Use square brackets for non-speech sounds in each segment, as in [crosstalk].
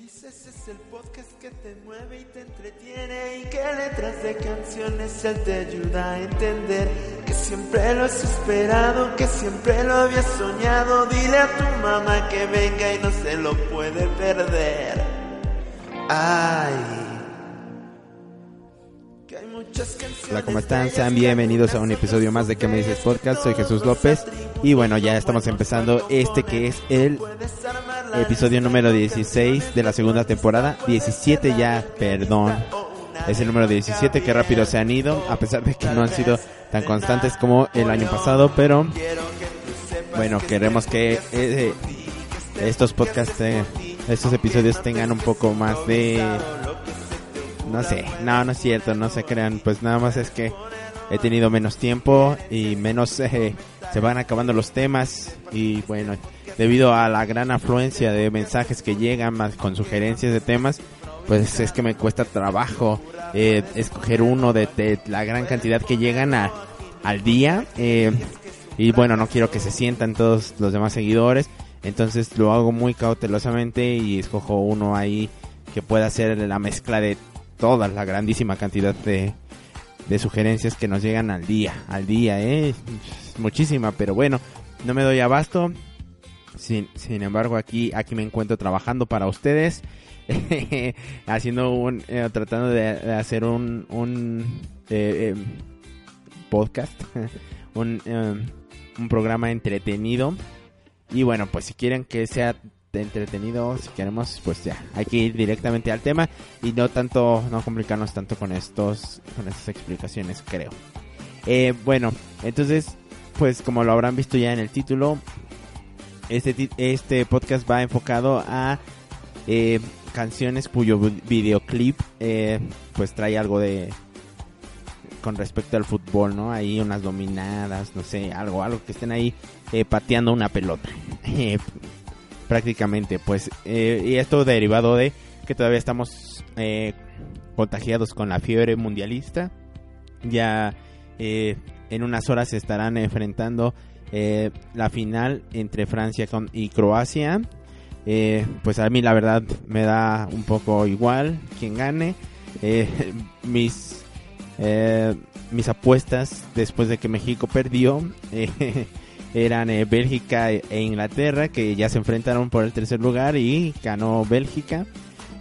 Dices es el podcast que te mueve y te entretiene y que letras de canciones él te ayuda a entender que siempre lo has esperado, que siempre lo habías soñado. Dile a tu mamá que venga y no se lo puede perder. Ay. que hay muchas canciones Hola, ¿cómo están? Sean bienvenidos a un episodio más de ¿Qué me dices podcast? Soy Jesús López y bueno, ya estamos empezando este que es el episodio número 16 de la segunda temporada. 17 ya, perdón. Es el número 17 que rápido se han ido, a pesar de que no han sido tan constantes como el año pasado, pero bueno, queremos que eh, estos podcasts, eh, estos episodios tengan un poco más de... No sé, no, no es cierto, no se crean, pues nada más es que he tenido menos tiempo y menos eh, se van acabando los temas y bueno, debido a la gran afluencia de mensajes que llegan más con sugerencias de temas, pues es que me cuesta trabajo eh, escoger uno de, de la gran cantidad que llegan a, al día eh, y bueno, no quiero que se sientan todos los demás seguidores, entonces lo hago muy cautelosamente y escojo uno ahí que pueda hacer la mezcla de toda la grandísima cantidad de, de sugerencias que nos llegan al día, al día, eh, muchísima, pero bueno, no me doy abasto. Sin, sin embargo, aquí, aquí me encuentro trabajando para ustedes, [laughs] haciendo un, eh, tratando de, hacer un, un eh, eh, podcast, [laughs] un, eh, un programa entretenido. Y bueno, pues si quieren que sea entretenido, si queremos, pues ya, hay que ir directamente al tema y no tanto, no complicarnos tanto con estos, con estas explicaciones, creo. Eh, bueno, entonces, pues como lo habrán visto ya en el título, este, este podcast va enfocado a eh, canciones cuyo vi- videoclip eh, pues trae algo de con respecto al fútbol, ¿no? Ahí unas dominadas, no sé, algo, algo que estén ahí eh, pateando una pelota. [laughs] Eh, prácticamente, pues, eh, y esto derivado de que todavía estamos contagiados con la fiebre mundialista. Ya en unas horas se estarán enfrentando eh, la final entre Francia y Croacia. Eh, pues a mí la verdad me da un poco igual quien gane. Eh, [laughs] mis mis apuestas después de que México perdió [laughs] eran Bélgica e e Inglaterra que ya se enfrentaron por el tercer lugar y ganó Bélgica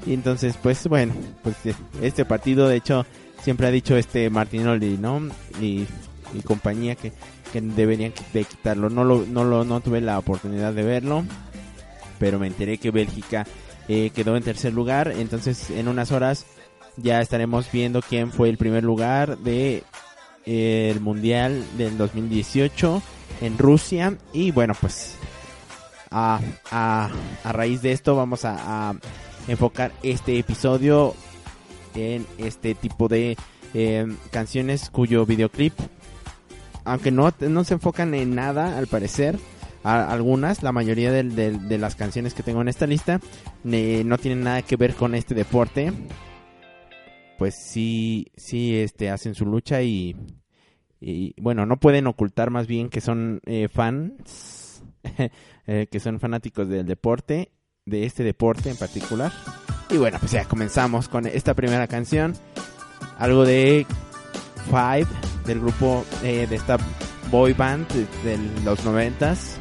y entonces pues bueno pues este partido de hecho siempre ha dicho este Martinoli no y compañía que, que deberían de quitarlo. No lo no lo no tuve la oportunidad de verlo pero me enteré que Bélgica eh, quedó en tercer lugar. Entonces en unas horas ya estaremos viendo quién fue el primer lugar de eh, el mundial del 2018 en Rusia. Y bueno pues a, a, a raíz de esto vamos a, enfocar este episodio en este tipo de eh, canciones cuyo videoclip aunque no, no se enfocan en nada al parecer a- algunas, la mayoría de las canciones que tengo en esta lista no tienen nada que ver con este deporte pues sí, sí, este, hacen su lucha y, y bueno, no pueden ocultar más bien que son eh, fans, [laughs] eh, que son fanáticos del deporte, de este deporte en particular. Y bueno, pues ya comenzamos con esta primera canción, algo de Five, del grupo eh, de esta boy band de, los noventas.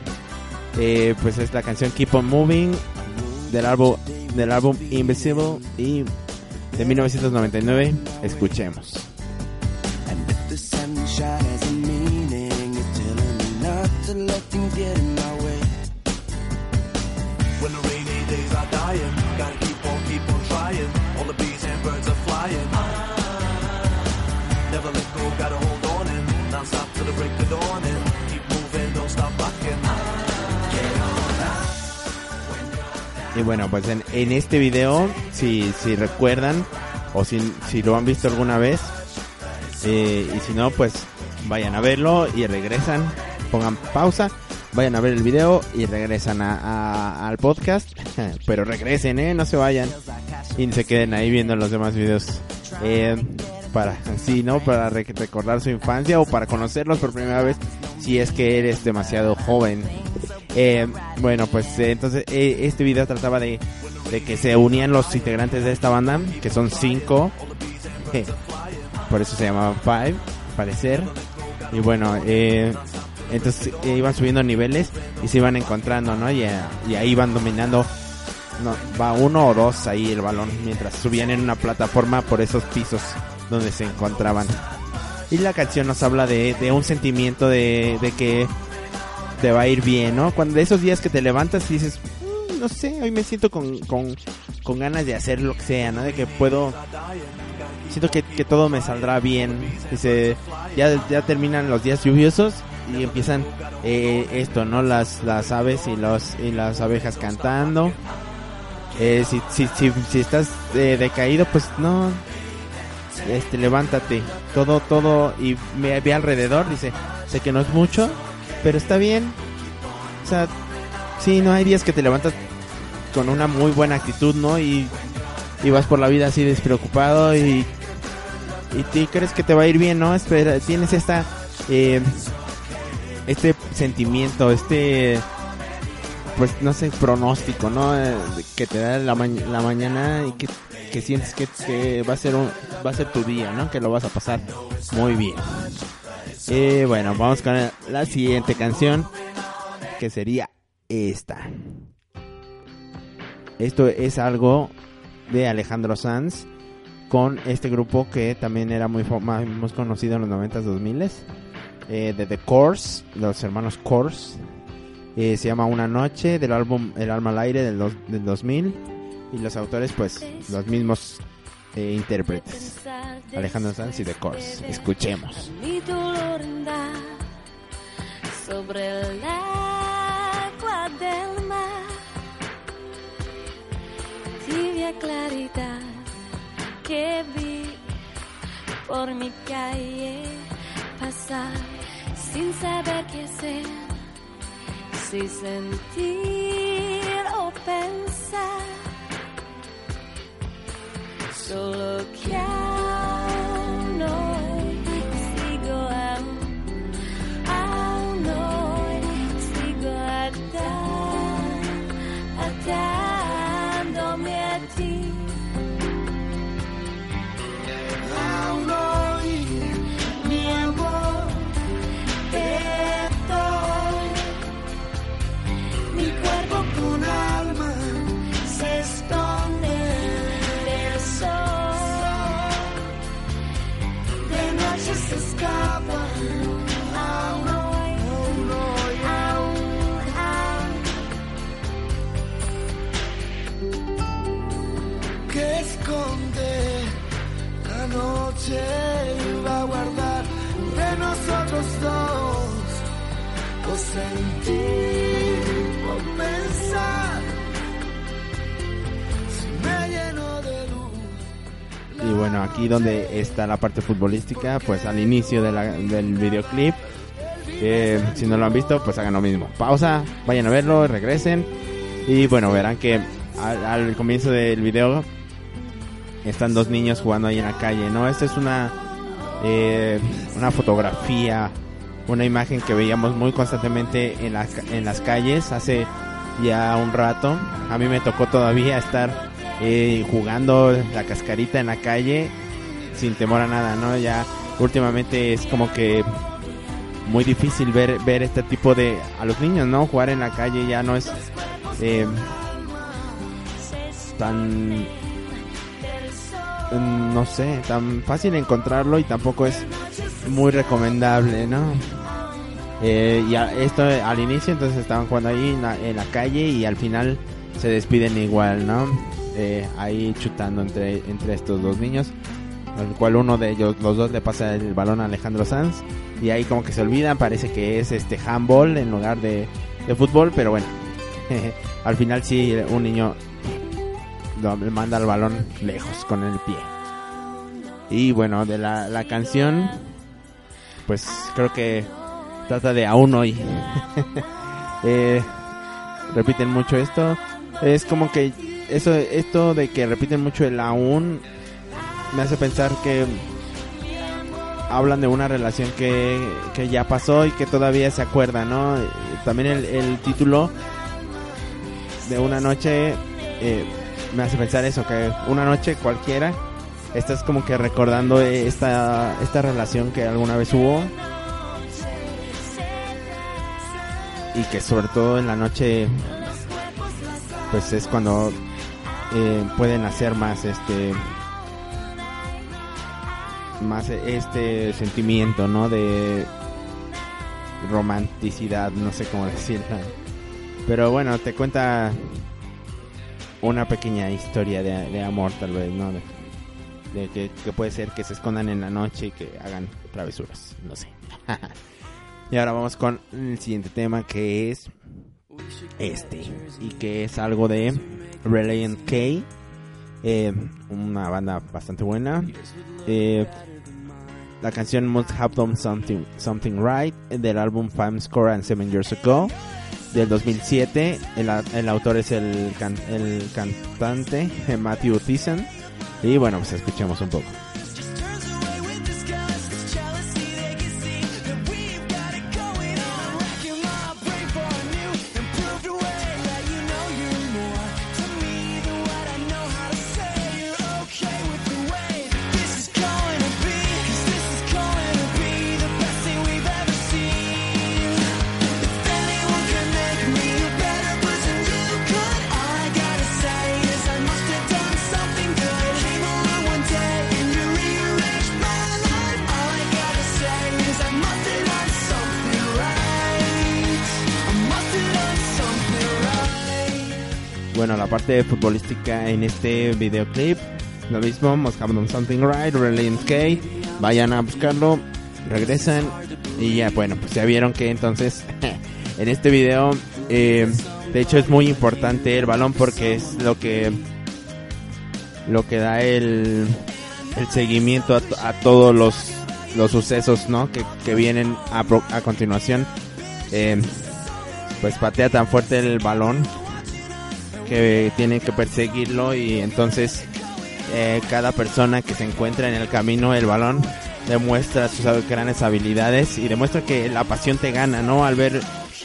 Eh, pues es la canción Keep on Moving del álbum, del álbum Invisible y de 1999. Escuchemos. Gotta hold on the break dawn and keep moving, don't stop. Y bueno, pues en, este video, si, si recuerdan o si, si lo han visto alguna vez, eh, y si no, pues vayan a verlo y regresan, pongan pausa, vayan a ver el video y regresan a- al podcast, [laughs] pero regresen, eh, no se vayan y se queden ahí viendo los demás videos. Eh, para sí, ¿no? Para re- recordar su infancia o para conocerlos por primera vez si es que eres demasiado joven. Eh, bueno, pues eh, entonces eh, este video trataba de de que se unían los integrantes de esta banda, que son cinco, por eso se llamaba Five, parecer. Y bueno, eh, entonces iban subiendo niveles y se iban encontrando, ¿no? Y, y ahí iban dominando, no, va uno o dos ahí el balón, mientras subían en una plataforma por esos pisos donde se encontraban. Y la canción nos habla de, de un sentimiento de, de que te va a ir bien, ¿no? Cuando de esos días que te levantas y dices, "Mm, no sé, hoy me siento con, con, con ganas de hacer lo que sea, ¿no? De que puedo, siento que, que todo me saldrá bien. Dice, ya, ya terminan los días lluviosos y empiezan eh, esto, ¿no? Las, las aves y, los, y las abejas cantando. Eh, si, si, si, si estás eh, decaído, pues no, este, levántate, todo, todo, y me ve alrededor, dice, sé que no es mucho, pero está bien. O sea, sí, no hay días que te levantas con una muy buena actitud, ¿no? Y, y vas por la vida así despreocupado y, y crees que te va a ir bien, ¿no? Espera, tienes esta, eh, este sentimiento, este, pues no sé, pronóstico, ¿no? Eh, que te da la, ma- la mañana y que, que sientes que, va a ser un, va a ser tu día, ¿no? Que lo vas a pasar muy bien. Eh, bueno, vamos con la siguiente canción, que sería esta. Esto es algo de Alejandro Sanz con este grupo que también era muy, más, conocido en los 90s, 2000s, eh, de The Course, los hermanos Course. Eh, se llama Una Noche del álbum El Alma al Aire del, del 2000 y los autores pues los mismos eh, intérpretes. Alejandro Sanz y The Course. Escuchemos. Mi dolor sobre el agua del mar. Tibia claridad que vi por mi calle pasar sin saber qué hacer, si sentir o pensar. Solo que bueno, aquí donde está la parte futbolística, pues al inicio de la- del videoclip. Eh, si no lo han visto, pues hagan lo mismo. Pausa, vayan a verlo, regresen. Y bueno, verán que al, al comienzo del video están dos niños jugando ahí en la calle, ¿no? Esta es una, eh, una fotografía, una imagen que veíamos muy constantemente en, la en las calles hace ya un rato. A mí me tocó todavía estar eh, jugando la cascarita en la calle sin temor a nada, ¿no? Ya últimamente es como que muy difícil ver ver este tipo de a los niños, ¿no? Jugar en la calle ya no es eh, tan no sé, tan fácil encontrarlo y tampoco es muy recomendable, ¿no? Eh, y a- esto al inicio entonces estaban jugando ahí en la, en la calle y al final se despiden igual, ¿no? Eh, ahí chutando entre, entre estos dos niños, al cual uno de ellos, los dos le pasa el balón a Alejandro Sanz y ahí como que se olvidan, parece que es este handball en lugar de, de fútbol, pero bueno, [laughs] al final sí un niño le manda el balón lejos con el pie. Y bueno, de la, la canción, pues creo que trata de aún hoy. [laughs] Eh, repiten mucho esto. Es como que eso, esto de que repiten mucho el aún me hace pensar que hablan de una relación que, que ya pasó y que todavía se acuerda, ¿no? También el, el título de una noche eh, me hace pensar eso, que una noche cualquiera estás como que recordando esta, esta relación que alguna vez hubo y que sobre todo en la noche pues es cuando eh, pueden hacer más este más este sentimiento no de romanticidad no sé cómo [laughs] decirlo. Pero bueno te cuenta una pequeña historia de, amor tal vez no de, de que, que puede ser que se escondan en la noche y que hagan travesuras no sé. [laughs] Y ahora vamos con el siguiente tema que es este y que es algo de Reliant K eh, una banda bastante buena. Eh, la canción Must Have Done Something, Something Right del álbum Five Score and Seven Years Ago del 2007 el, el autor es el, can- el cantante eh, Matthew Thiessen. Y bueno pues escuchemos un poco parte futbolística en este videoclip, lo mismo, Must Have Something Right, Reliant K, vayan a buscarlo, regresan y ya, bueno, pues ya vieron que entonces [laughs] en este video, eh, de hecho es muy importante el balón porque es lo que lo que da el, seguimiento a, to- a todos los, los sucesos, ¿no? Que, que vienen a continuación. Eh, pues patea tan fuerte el balón que tienen que perseguirlo y entonces eh, cada persona que se encuentra en el camino el balón demuestra sus grandes habilidades y demuestra que la pasión te gana, ¿no? Al ver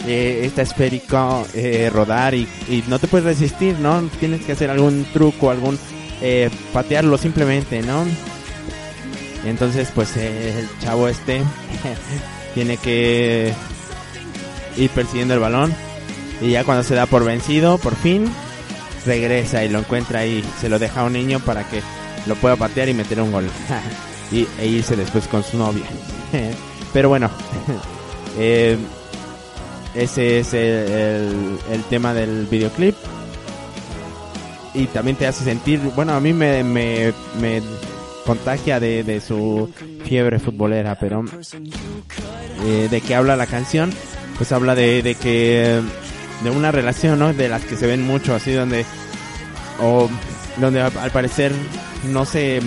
eh, esta esférica eh, rodar y, y no te puedes resistir, ¿no? Tienes que hacer algún truco, algún eh, patearlo simplemente, ¿no? Entonces, pues eh, el chavo este [laughs] tiene que ir persiguiendo el balón y ya cuando se da por vencido, por fin, regresa y lo encuentra y se lo deja a un niño para que lo pueda patear y meter un gol. [laughs] y, e irse después con su novia. [laughs] Pero bueno, [laughs] eh, ese es el tema del videoclip. Y también te hace sentir, bueno, a mí me, me, me contagia de, de su fiebre futbolera, pero eh, de qué habla la canción, pues habla de, de que de una relación, ¿no? De las que se ven mucho así donde o donde al, parecer no se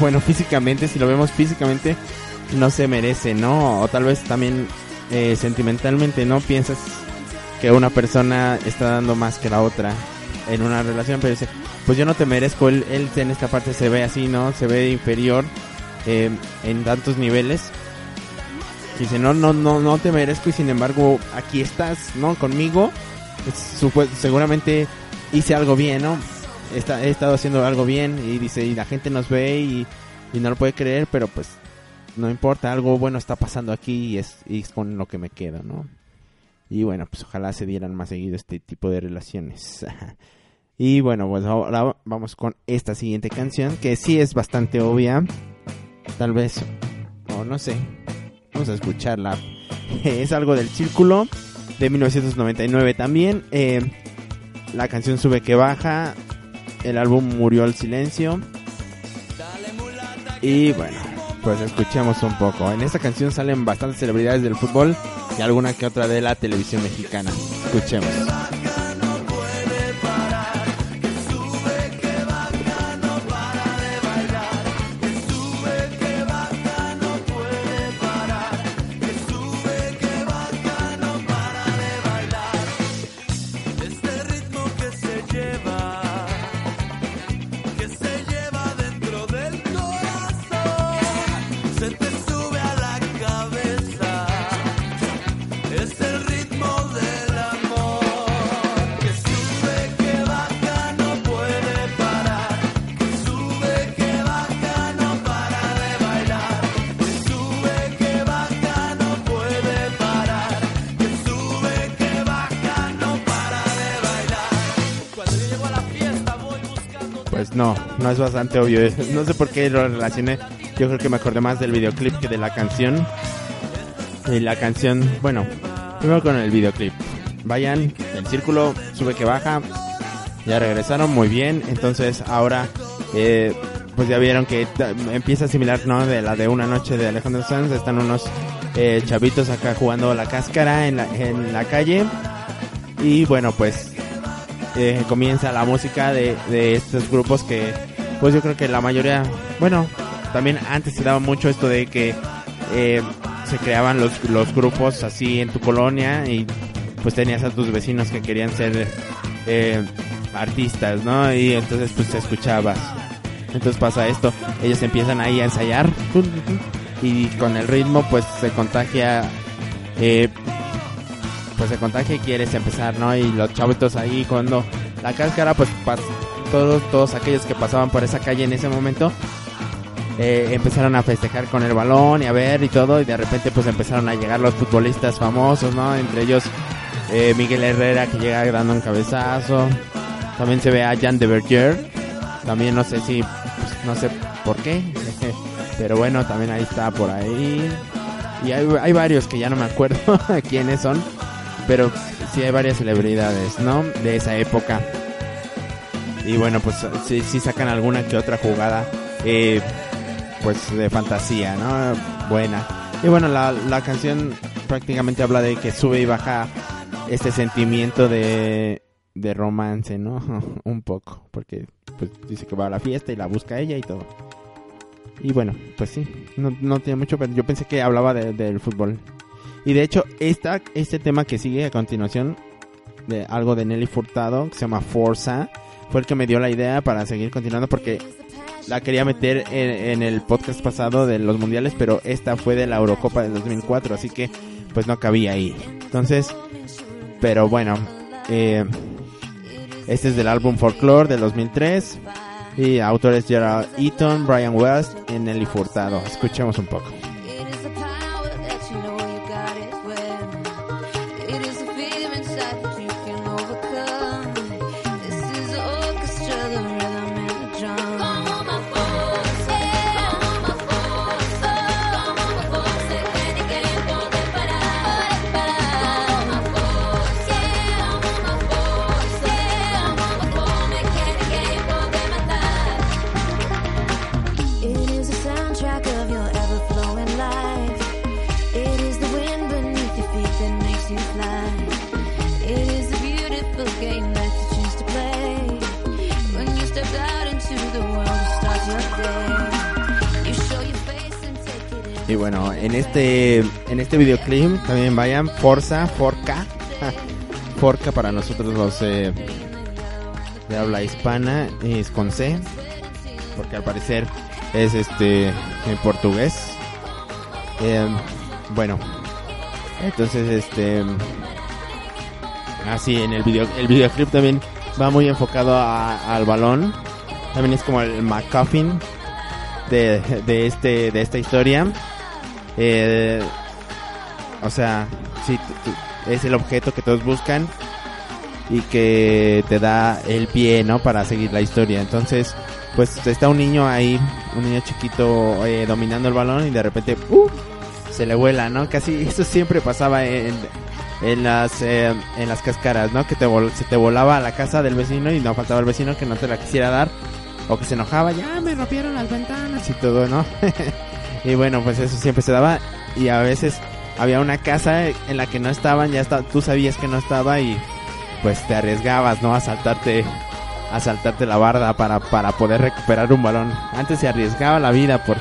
bueno, [laughs] físicamente, si lo vemos físicamente no se merece, ¿no? O tal vez también eh, sentimentalmente, ¿no? Piensas que una persona está dando más que la otra en una relación, pero dice, pues yo no te merezco, él, él en esta parte se ve así, ¿no? Se ve inferior eh, en tantos niveles. Dice, no, no, no, no te merezco y sin embargo aquí estás, ¿no? Conmigo. Seguramente hice algo bien, ¿no? Está- he estado haciendo algo bien y dice, y la gente nos ve y, y no lo puede creer, pero pues no importa, algo bueno está pasando aquí y es, y es con lo que me quedo, ¿no? Y bueno, pues ojalá se dieran más seguido este tipo de relaciones. [laughs] y bueno, pues ahora vamos con esta siguiente canción que sí es bastante obvia. Tal vez, o no sé, vamos a escucharla. [laughs] es algo del círculo de 1999 también. Eh, la canción sube que baja. El álbum murió al silencio. Y bueno, pues escuchemos un poco. En esta canción salen bastantes celebridades del fútbol y alguna que otra de la televisión mexicana. Escuchemos. Es bastante obvio. No sé por qué lo relacioné. Yo creo que me acordé más del videoclip que de la canción. Y la canción, bueno, primero con el videoclip. Vayan, el círculo sube que baja. Ya regresaron muy bien. Entonces ahora, eh, pues ya vieron que empieza a similar, ¿no? De la de una noche de Alejandro Sanz. Están unos eh, chavitos acá jugando la cáscara en la, en la calle. Y bueno, pues eh, comienza la música de, de estos grupos que, pues yo creo que la mayoría, bueno, también antes se daba mucho esto de que eh, se creaban los, los grupos así en tu colonia y pues tenías a tus vecinos que querían ser eh, artistas, ¿no? Y entonces pues te escuchabas. Entonces pasa esto, ellos empiezan ahí a ensayar y con el ritmo pues se contagia eh, pues se contagia y quieres empezar, ¿no? Y los chavitos ahí cuando la cáscara, pues pas- todos, todos aquellos que pasaban por esa calle en ese momento, eh, empezaron a festejar con el balón y a ver y todo, y de repente pues empezaron a llegar los futbolistas famosos, ¿no? Entre ellos eh, Miguel Herrera que llega dando un cabezazo, también se ve a Jan de Berger, también no sé si, pues, no sé por qué, [laughs] pero bueno, también ahí está por ahí. Y hay, hay varios que ya no me acuerdo [laughs] quiénes son, pero sí hay varias celebridades, ¿no? De esa época. Y bueno, pues sí, sí sacan alguna que otra jugada, eh, pues de fantasía, ¿no? Buena. Y bueno, la, la canción prácticamente habla de que sube y baja este sentimiento de, de romance, ¿no? [laughs] Un poco, porque pues dice que va a la fiesta y la busca ella y todo. Y bueno, pues sí, no, no tiene mucho, pero yo pensé que hablaba de- del fútbol. Y de hecho, esta, este tema que sigue a continuación, de algo de Nelly Furtado, que se llama Forza, fue el que me dio la idea para seguir continuando porque la quería meter en, el podcast pasado de los mundiales, pero esta fue de la Eurocopa del 2004, así que pues no cabía ahí. Entonces, pero bueno, eh, este es del álbum Folklore del 2003 y autores Gerald Eaton, Brian West y Nelly Furtado. Escuchemos un poco. Este videoclip también vayan Forza, Forca. [laughs] Forca para nosotros los eh, de habla hispana es con C, porque al parecer es este en portugués. Eh, bueno, entonces este así en el video el videoclip también va muy enfocado a- al balón. También es como el McCuffin de, de este de esta historia. Eh, o sea, sí, es el objeto que todos buscan y que te da el pie, ¿no? Para seguir la historia. Entonces, pues está un niño ahí, un niño chiquito eh, dominando el balón y de repente ¡uh! se le vuela, ¿no? Casi eso siempre pasaba en, en las eh, en las cascaras, ¿no? Que te se te volaba a la casa del vecino y no faltaba el vecino que no te la quisiera dar o que se enojaba, ya me rompieron las ventanas y todo, ¿no? [laughs] y bueno, pues eso siempre se daba y a veces había una casa en la que no estaban, ya está, tú sabías que no estaba y pues te arriesgabas, ¿no? A saltarte a saltarte la barda para, para poder recuperar un balón. Antes se arriesgaba la vida por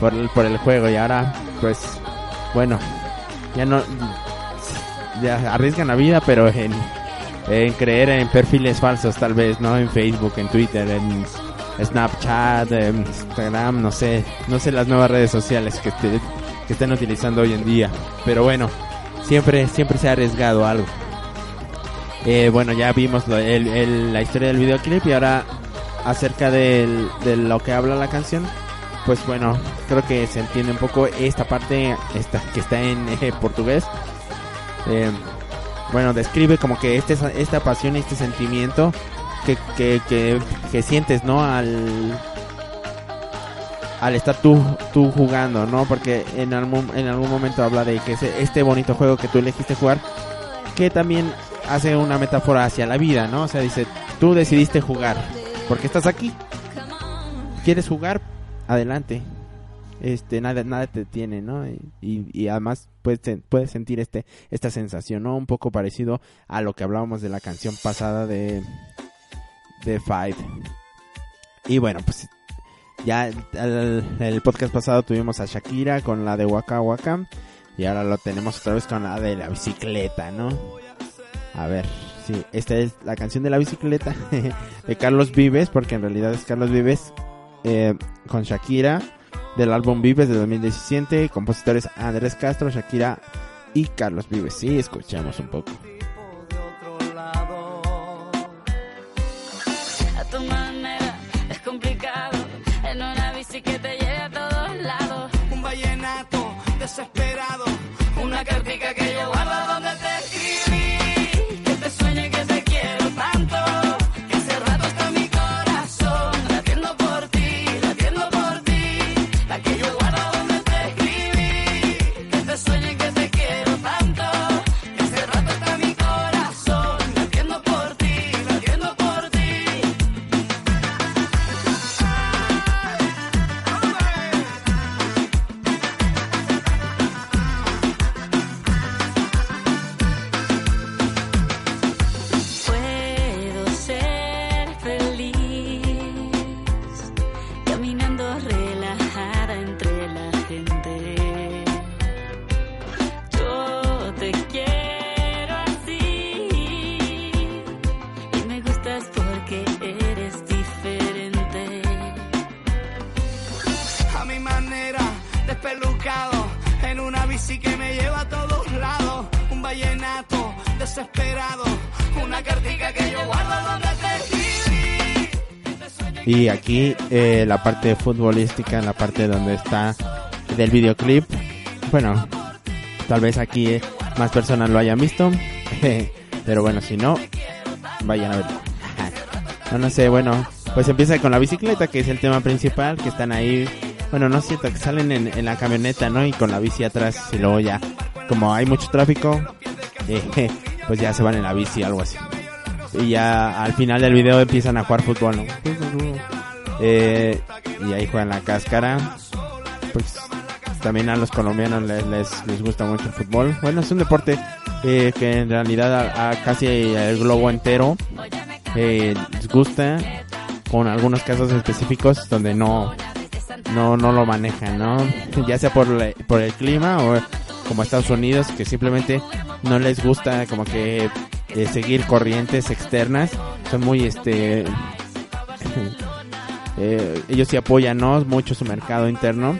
por el, por el juego y ahora pues bueno, ya no ya arriesgan la vida, pero en en creer en perfiles falsos tal vez, ¿no? En Facebook, en Twitter, en Snapchat, en Instagram, no sé, no sé las nuevas redes sociales que, esté- que estén utilizando hoy en día, pero bueno, siempre siempre se ha arriesgado algo. Eh, bueno, ya vimos lo- el- el- la historia del videoclip y ahora acerca del- de lo que habla la canción, pues bueno, creo que se entiende un poco esta parte esta, que está en [laughs] eh, portugués. Eh, bueno, describe como que este, esta pasión y este sentimiento que, que, que, que sientes, ¿no? Al al estar tú, tú jugando, ¿no? Porque en algún, en algún momento habla de que este bonito juego que tú elegiste jugar, que también hace una metáfora hacia la vida, ¿no? O sea, dice, tú decidiste jugar, porque estás aquí, quieres jugar, adelante. Este, nada, nada te detiene, ¿no? Y, además puedes, puedes sentir este, esta sensación, ¿no? Un poco parecido a lo que hablábamos de la canción pasada de, de Five. Y bueno, pues ya el, el podcast pasado tuvimos a Shakira con la de Waka Waka. Y ahora lo tenemos otra vez con la de la bicicleta, ¿no? A ver, sí, esta es la canción de la bicicleta [laughs] de Carlos Vives, porque en realidad es Carlos Vives eh, con Shakira del álbum Vives de 2017. Compositores Andrés Castro, Shakira y Carlos Vives. Sí, escuchamos un poco. Desesperado. Una cartica que Y aquí eh, la parte futbolística, la parte donde está del videoclip. Bueno, tal vez aquí eh, más personas lo hayan visto. [laughs] Pero bueno, si no, vayan a verlo. [laughs] no, no sé, bueno, pues empieza con la bicicleta, que es el tema principal, que están ahí. Bueno, no es cierto, que salen en, la camioneta, ¿no? Y con la bici atrás, y luego ya, como hay mucho tráfico, [laughs] pues ya se van en la bici, algo así. Y ya al final del video empiezan a jugar fútbol. Eh, y ahí juegan la cáscara. Pues también a los colombianos les, les, les gusta mucho el fútbol. Bueno, es un deporte eh, que en realidad a, a casi el globo entero eh, les gusta, con algunos casos específicos donde no no no lo manejan, ¿no? [laughs] Ya sea por, la- por el clima o como Estados Unidos que simplemente no les gusta como que seguir corrientes externas, son muy este [laughs] eh, ellos sí apoyan mucho su mercado interno.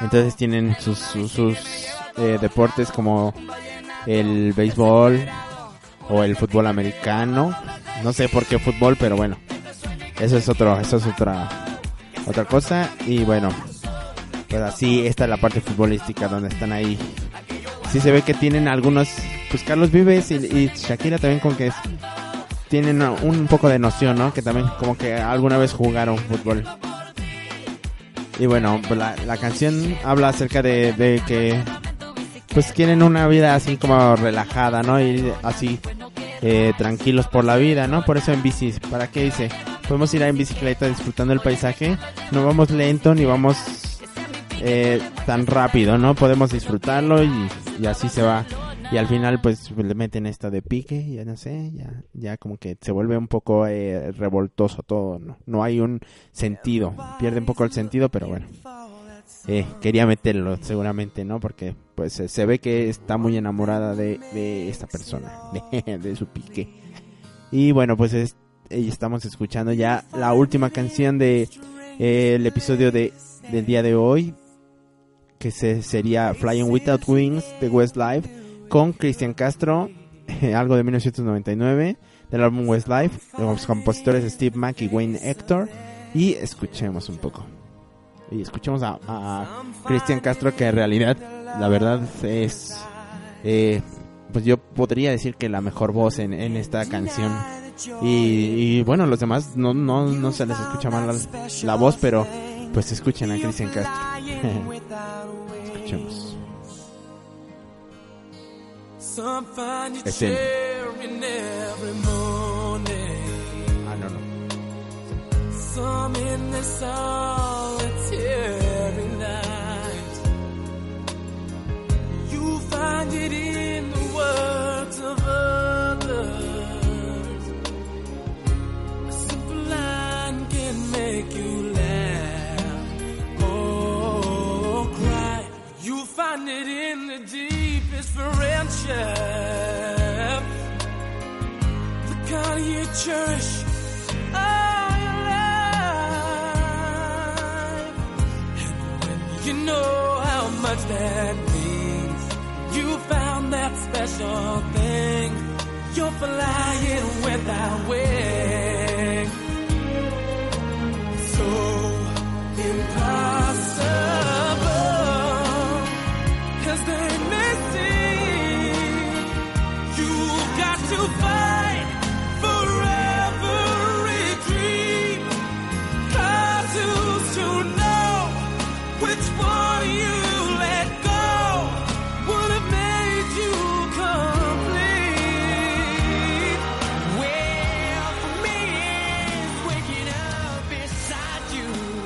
Entonces tienen sus, sus, sus, eh, deportes como el béisbol o el fútbol americano. No sé por qué fútbol pero bueno eso es otro eso es otra otra cosa. Y bueno pues así esta es la parte futbolística donde están ahí. Sí se ve que tienen algunos pues Carlos Vives y, Shakira también con que tienen un, poco de noción no que también como que alguna vez jugaron fútbol. Y bueno pues la, la canción habla acerca de, que pues quieren una vida así como relajada no y así eh, tranquilos por la vida no por eso en bicis para qué dice podemos ir en bicicleta disfrutando el paisaje. No vamos lento ni vamos eh, tan rápido, ¿no? Podemos disfrutarlo y así se va. Y al final, pues le meten esto de pique, ya no sé, ya, ya como que se vuelve un poco eh, revoltoso todo, ¿no? No hay un sentido, pierde un poco el sentido, pero bueno. Eh, quería meterlo, seguramente, ¿no? Porque pues se- se ve que está muy enamorada de, de esta persona, [laughs] de, de su pique. Y bueno, pues es, eh, estamos escuchando ya la última canción de eh, el episodio de del día de hoy que se, sería Flying Without Wings de Westlife con Cristian Castro [laughs] algo de 1999 del álbum Westlife de los compositores Steve Mack y Wayne Hector y escuchemos un poco y escuchemos a, a Cristian Castro que en realidad la verdad es eh, pues yo podría decir que la mejor voz en, esta canción Y, y bueno, los demás no, no, no se les escucha mal la, la voz, pero pues escuchen a Cristian Castro. [laughs] Escuchemos. Some find you Es él. cheering every morning. Ah, no, no.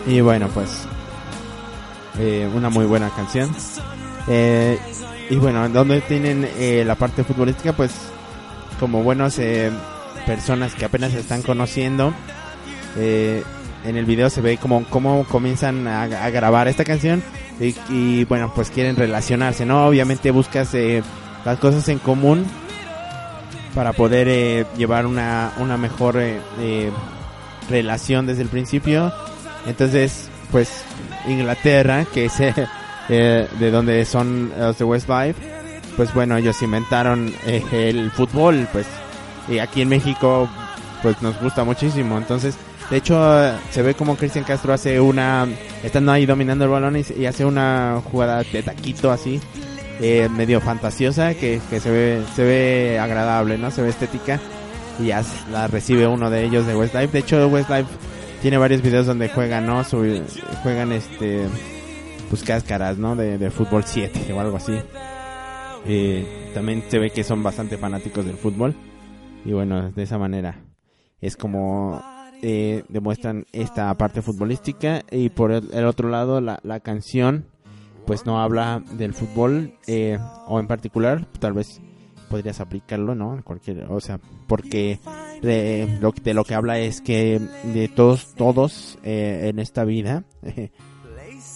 Y bueno, pues eh, una muy buena canción. Eh, y bueno, donde tienen eh, la parte futbolística, pues como buenos eh, personas que apenas se están conociendo, eh, en el video se ve como cómo comienzan a, grabar esta canción y, y, bueno, pues quieren relacionarse, ¿no? Obviamente buscas las cosas en común para poder llevar una, una mejor relación desde el principio. Entonces, pues Inglaterra, que es eh, eh, de donde son los de West Vibe, pues bueno, ellos inventaron eh, el fútbol, pues y aquí en México pues nos gusta muchísimo. Entonces, de hecho, se ve como Cristian Castro hace una, estando ahí dominando el balón y, hace una jugada de taquito así, eh, medio fantasiosa, que, que se ve, se ve agradable, ¿no? Se ve estética y ya la recibe uno de ellos de Westlife. De hecho, Westlife tiene varios videos donde juegan, ¿no? Juegan este, pues cáscaras, ¿no? De, de fútbol 7 o algo así. Eh, también se ve que son bastante fanáticos del fútbol. Y bueno, de esa manera es como eh, demuestran esta parte futbolística. Y por el, el otro lado, la, la canción, pues no habla del fútbol, eh, o en particular, tal vez podrías aplicarlo, ¿no? En cualquier, o sea, porque de lo, de lo que habla es que de todos, todos eh, en esta vida, [laughs]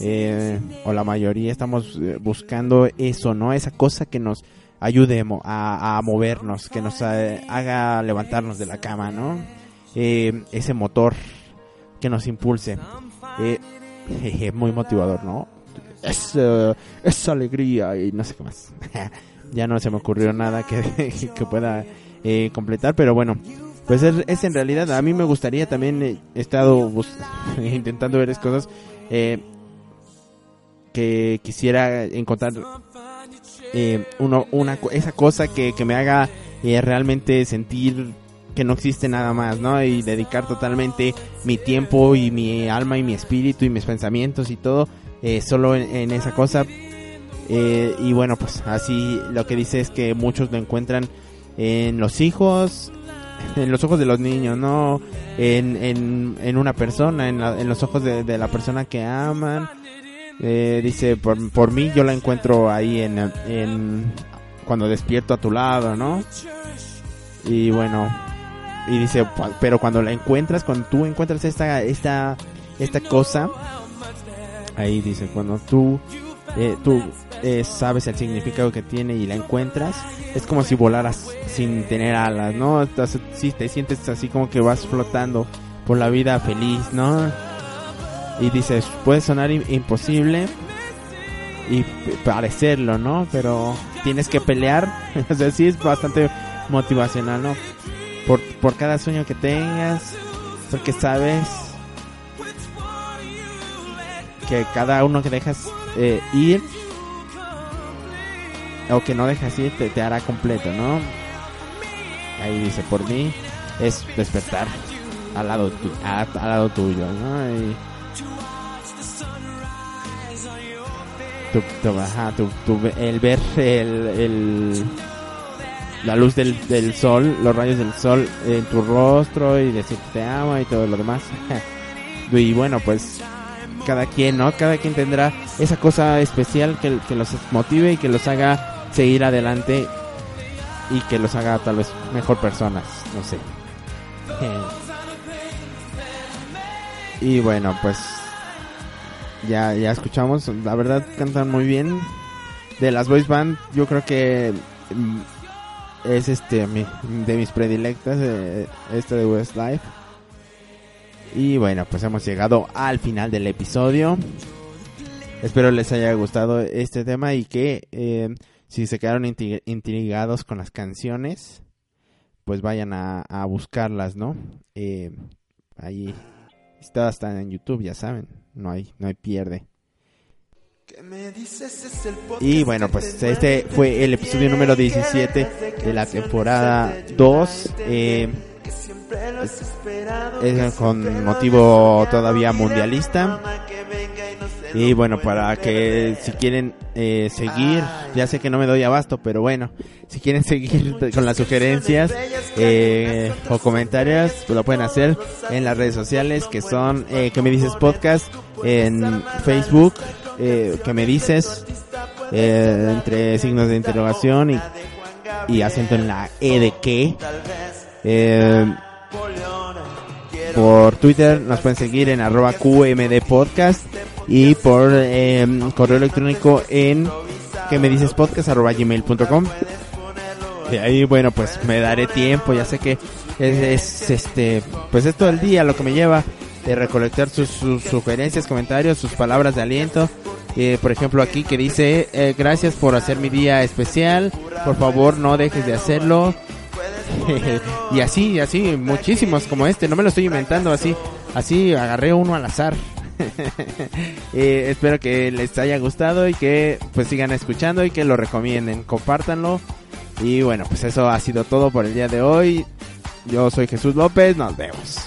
eh, o la mayoría estamos eh, buscando eso, ¿no? Esa cosa que nos ayude a, a movernos, que nos haga levantarnos de la cama, ¿no? Eh, ese motor que nos impulse. Jeje, [laughs] muy motivador, ¿no? Es, eh, es alegría y no sé qué más. [laughs] ya no se me ocurrió nada que, [laughs] que pueda eh, completar, pero bueno, pues es, es en realidad, a mí me gustaría también, eh, he estado [laughs] intentando ver cosas eh, que quisiera encontrar eh, uno, una, esa cosa que, que me haga eh, realmente sentir que no existe nada más, ¿no? Y dedicar totalmente mi tiempo y mi alma y mi espíritu y mis pensamientos y todo solo en esa cosa. Eh, y bueno, pues así lo que dice es que muchos lo encuentran en los hijos, en los ojos de los niños, ¿no? En, en, en una persona, en, la- en los ojos de, la persona que aman. Eh, dice, por, por mí yo la encuentro ahí en, en cuando despierto a tu lado, ¿no? Y bueno, y dice, "Pu- pero cuando la encuentras, cuando tú encuentras esta, esta, esta cosa, ahí dice, cuando tú, eh, tú eh, sabes el significado que tiene y la encuentras, es como si volaras sin tener alas, ¿no? Sí, te sientes así como que vas flotando por la vida feliz, ¿no? Y dices, puede sonar im- imposible y parecerlo, ¿no? Pero tienes que pelear, [laughs] o sea, sí es bastante motivacional, ¿no? Por, por cada sueño que tengas, porque sabes que cada uno que dejas eh, ir o que no dejas ir te, te hará completo, ¿no? Ahí dice, por mí, es despertar al lado, tu- a- al lado tuyo, ¿no? Y tu, tu- ajá, el ver el, el- la luz del, del sol, los rayos del sol en tu rostro y decir te amo y todo lo demás. [laughs] y bueno, pues cada quien, ¿no? Cada quien tendrá esa cosa especial que, que los motive y que los haga seguir adelante y que los haga tal vez mejor personas, no sé. [laughs] y bueno, pues ya, ya escuchamos, la verdad cantan muy bien. De las voice band, yo creo que mm, es este mi- de mis predilectas, este de Westlife. Y bueno, pues hemos llegado al final del episodio. Espero les haya gustado este tema y que eh, si se quedaron intrigados con las canciones, pues vayan a, a buscarlas, ¿no? Eh, ahí está hasta en YouTube, ya saben, no hay, no hay pierde. Es Y bueno, pues te este fue el episodio número quiere, 17 que de la temporada te ayudan 2. a Eh, es que con motivo todavía mundialista. Y bueno, para que si quieren eh, seguir, ya sé que no me doy abasto, pero bueno, si quieren seguir con las sugerencias eh, o comentarios, pues lo pueden hacer en las redes sociales que son eh, que me dices podcast en Facebook, eh, que me dices eh, entre signos de interrogación y, y acento en la E de que. Eh, por Twitter nos pueden seguir en arroba QMD Podcast y por eh, correo electrónico en que me dices podcast arroba gmail.com. Y ahí, bueno, pues me daré tiempo, ya sé que es, es, este, pues es todo el día lo que me lleva de recolectar sus, sus sugerencias, comentarios, sus palabras de aliento. Eh, por ejemplo, aquí que dice, eh, gracias por hacer mi día especial, por favor no dejes de hacerlo. [laughs] y así, así, muchísimos como este, no me lo estoy inventando así, así agarré uno al azar. [laughs] Eh, espero que les haya gustado y que pues sigan escuchando y que lo recomienden, compártanlo. Y bueno, pues eso ha sido todo por el día de hoy. Yo soy Jesús López, nos vemos.